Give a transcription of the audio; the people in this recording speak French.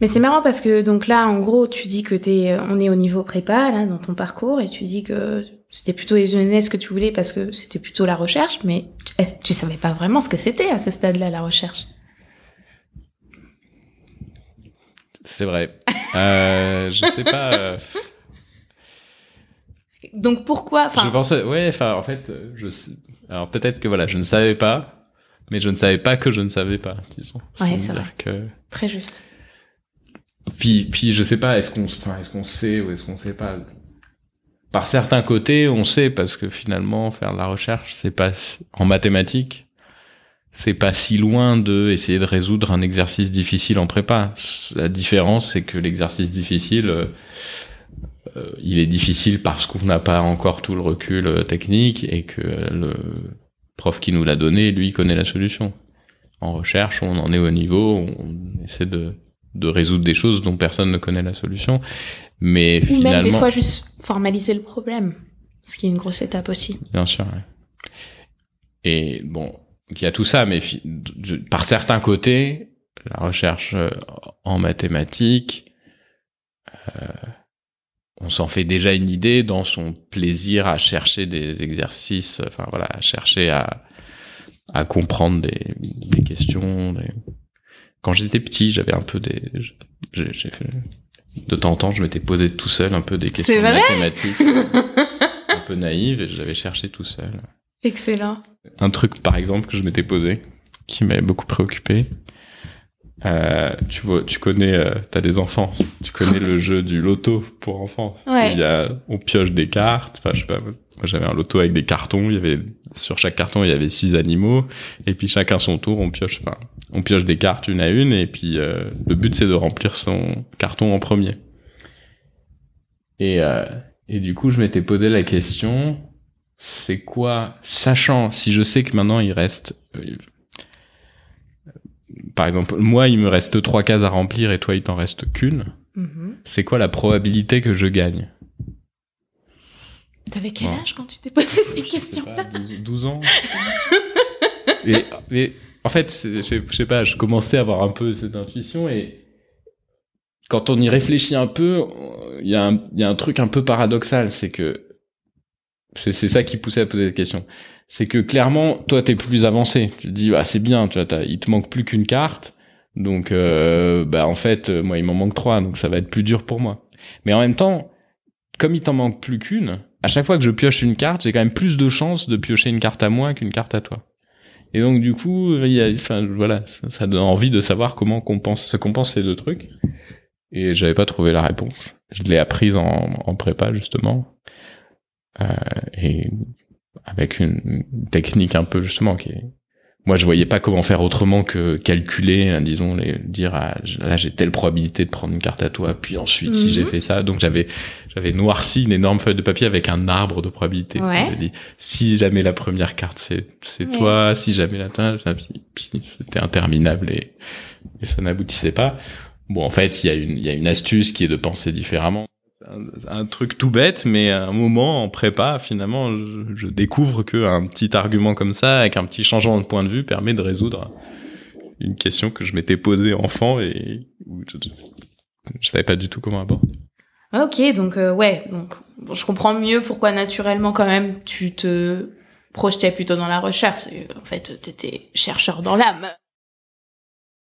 Mais c'est marrant parce que donc là, en gros, tu dis que t'es, on est au niveau prépa là dans ton parcours et tu dis que c'était plutôt les ENS que tu voulais parce que c'était plutôt la recherche, mais tu savais pas vraiment ce que c'était à ce stade-là la recherche? C'est vrai. Euh, je sais pas. euh, Donc pourquoi, je pensais, ouais, enfin, en fait, euh, je sais- alors peut-être que voilà, je ne savais pas, mais je ne savais pas que je ne savais pas, disons. Ouais, c'est vrai. que, très juste. Puis, puis je sais pas, est-ce qu'on, enfin, est-ce qu'on sait ou est-ce qu'on sait pas? Par certains côtés, on sait parce que finalement, faire de la recherche, c'est pas en mathématiques, c'est pas si loin de essayer de résoudre un exercice difficile en prépa. La différence, c'est que l'exercice difficile, euh, il est difficile parce qu'on n'a pas encore tout le recul euh, technique et que le prof qui nous l'a donné, lui, connaît la solution. En recherche, on en est au niveau, on essaie de, de résoudre des choses dont personne ne connaît la solution. Mais Ou finalement, même des fois juste formaliser le problème, ce qui est une grosse étape aussi. Bien sûr. ouais. Et bon, il y a tout ça, mais par certains côtés, la recherche euh, en mathématiques, euh, on s'en fait déjà une idée dans son plaisir à chercher des exercices, enfin voilà, à chercher à, à comprendre des, des questions. des- Quand j'étais petit, j'avais un peu des, j'ai j'ai fait de temps en temps, je m'étais posé tout seul un peu des questions mathématiques, un peu naïves, et j'avais cherché tout seul. Excellent. Un truc, par exemple, que je m'étais posé, qui m'avait beaucoup préoccupé. Euh, tu vois, tu connais, euh, t'as des enfants, tu connais le jeu du loto pour enfants. Ouais. Il y a, on pioche des cartes. Enfin, je sais pas. Moi, j'avais un loto avec des cartons. Il y avait sur chaque carton, il y avait six animaux, et puis chacun son tour, on pioche. Enfin, on pioche des cartes une à une, et puis euh, le but c'est de remplir son carton en premier. Et euh, et du coup, je m'étais posé la question c'est quoi, sachant si je sais que maintenant il reste, euh, par exemple, moi il me reste trois cases à remplir et toi il t'en reste qu'une, Mhm. c'est quoi la probabilité que je gagne? T'avais quel âge quand tu t'es posé ces Je sais questions pas, 12, 12 ans. et, mais en fait, je sais- je sais pas, je commençais à avoir un peu cette intuition et quand on y réfléchit un peu, il y, a un- il y a un truc un peu paradoxal, c'est que c'est ça qui poussait à poser cette question. C'est que clairement, toi, t'es plus avancé. Tu te dis, bah, c'est bien, tu vois, il te manque plus qu'une carte. Donc, euh, bah, en fait, euh, moi, il m'en manque trois, donc ça va être plus dur pour moi. Mais en même temps, comme il t'en manque plus qu'une, à chaque fois que je pioche une carte, j'ai quand même plus de chances de piocher une carte à moi qu'une carte à toi. Et donc, du coup, il y a, enfin, voilà, ça, ça donne envie de savoir comment compense, se compense ces deux trucs. Et j'avais pas trouvé la réponse. Je l'ai apprise en, en prépa, justement. Euh, et avec une, technique un peu, justement, qui est, moi, je voyais pas comment faire autrement que calculer, hein, disons, les, dire, ah, là, j'ai telle probabilité de prendre une carte à toi, puis ensuite, si Mhm. j'ai fait ça, donc j'avais, j'avais noirci une énorme feuille de papier avec un arbre de probabilité. Ouais. Dit, si jamais la première carte, c'est, c'est Ouais. toi, si jamais la puis c'était interminable et, et ça n'aboutissait pas. Bon, en fait, il y a une, il y a une astuce qui est de penser différemment. Un, un truc tout bête, mais à un moment en prépa, finalement, je, je découvre que un petit argument comme ça, avec un petit changement de point de vue, permet de résoudre une question que je m'étais posée enfant et je, je savais pas du tout comment aborder. Ok, donc euh, ouais, donc je comprends mieux pourquoi naturellement quand même tu te projetais plutôt dans la recherche. En fait, t'étais chercheur dans l'âme.